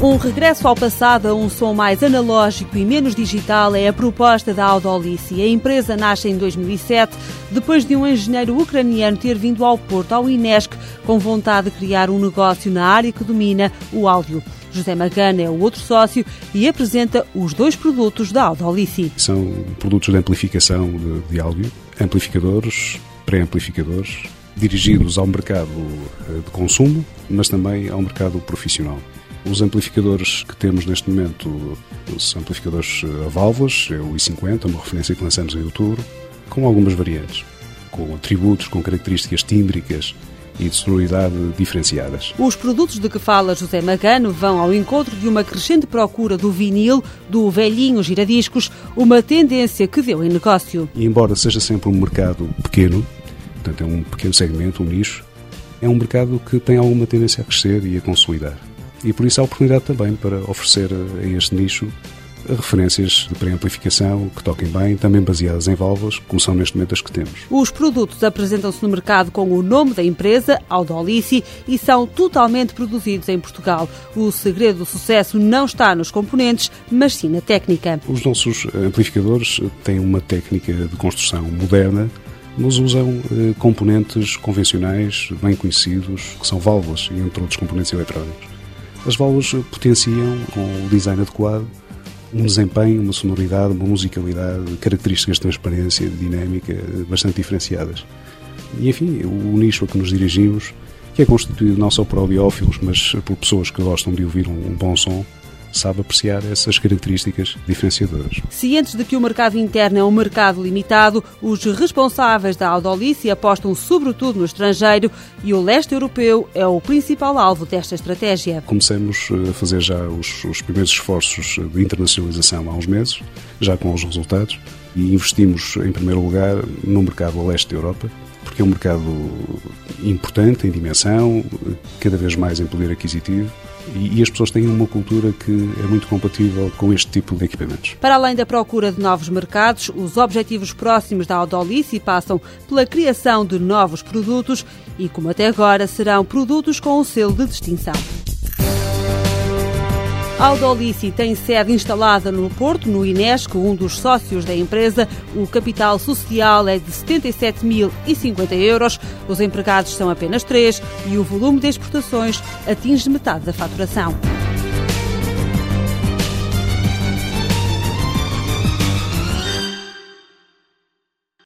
Um regresso ao passado a um som mais analógico e menos digital é a proposta da Audolice. A empresa nasce em 2007, depois de um engenheiro ucraniano ter vindo ao Porto, ao Inesc, com vontade de criar um negócio na área que domina o áudio. José Magana é o outro sócio e apresenta os dois produtos da Audolice. São produtos de amplificação de, de áudio, amplificadores, pré-amplificadores, dirigidos ao mercado eh, de consumo, mas também ao mercado profissional. Os amplificadores que temos neste momento são amplificadores a eh, válvulas, é o i50, uma referência que lançamos em outubro, com algumas variantes, com atributos, com características tímbricas e de sonoridade diferenciadas. Os produtos de que fala José Magano vão ao encontro de uma crescente procura do vinil, do velhinho giradiscos, uma tendência que deu em negócio. E embora seja sempre um mercado pequeno, portanto é um pequeno segmento, um nicho, é um mercado que tem alguma tendência a crescer e a consolidar. E por isso há oportunidade também para oferecer a este nicho referências de pré-amplificação que toquem bem, também baseadas em válvulas, como são neste momento as que temos. Os produtos apresentam-se no mercado com o nome da empresa, Audolici, e são totalmente produzidos em Portugal. O segredo do sucesso não está nos componentes, mas sim na técnica. Os nossos amplificadores têm uma técnica de construção moderna, mas usam eh, componentes convencionais bem conhecidos, que são válvulas e entre outros componentes eletrónicos. As válvulas potenciam, com o design adequado, um desempenho, uma sonoridade, uma musicalidade, características de transparência, de dinâmica bastante diferenciadas. E enfim, o nicho a que nos dirigimos, que é constituído não só por audiófilos, mas por pessoas que gostam de ouvir um, bom som, sabe apreciar essas características diferenciadoras. Cientes de que o mercado interno é um mercado limitado, os responsáveis da Audolice apostam sobretudo no estrangeiro e o leste europeu é o principal alvo desta estratégia. Começamos eh, a fazer já os, os primeiros esforços de internacionalização há uns meses, já com os resultados, e investimos em primeiro lugar no mercado leste da Europa, porque é um mercado importante em dimensão, cada vez mais em poder aquisitivo e, as pessoas têm uma cultura que é muito compatível com este tipo de equipamentos. Para além da procura de novos mercados, os objetivos próximos da Audolice passam pela criação de novos produtos e, como até agora, serão produtos com o selo de distinção. A Audolici tem sede instalada no Porto, no Inesco, um dos sócios da empresa. O capital social é de 77.050 euros, os empregados são apenas três e o volume de exportações atinge metade da faturação.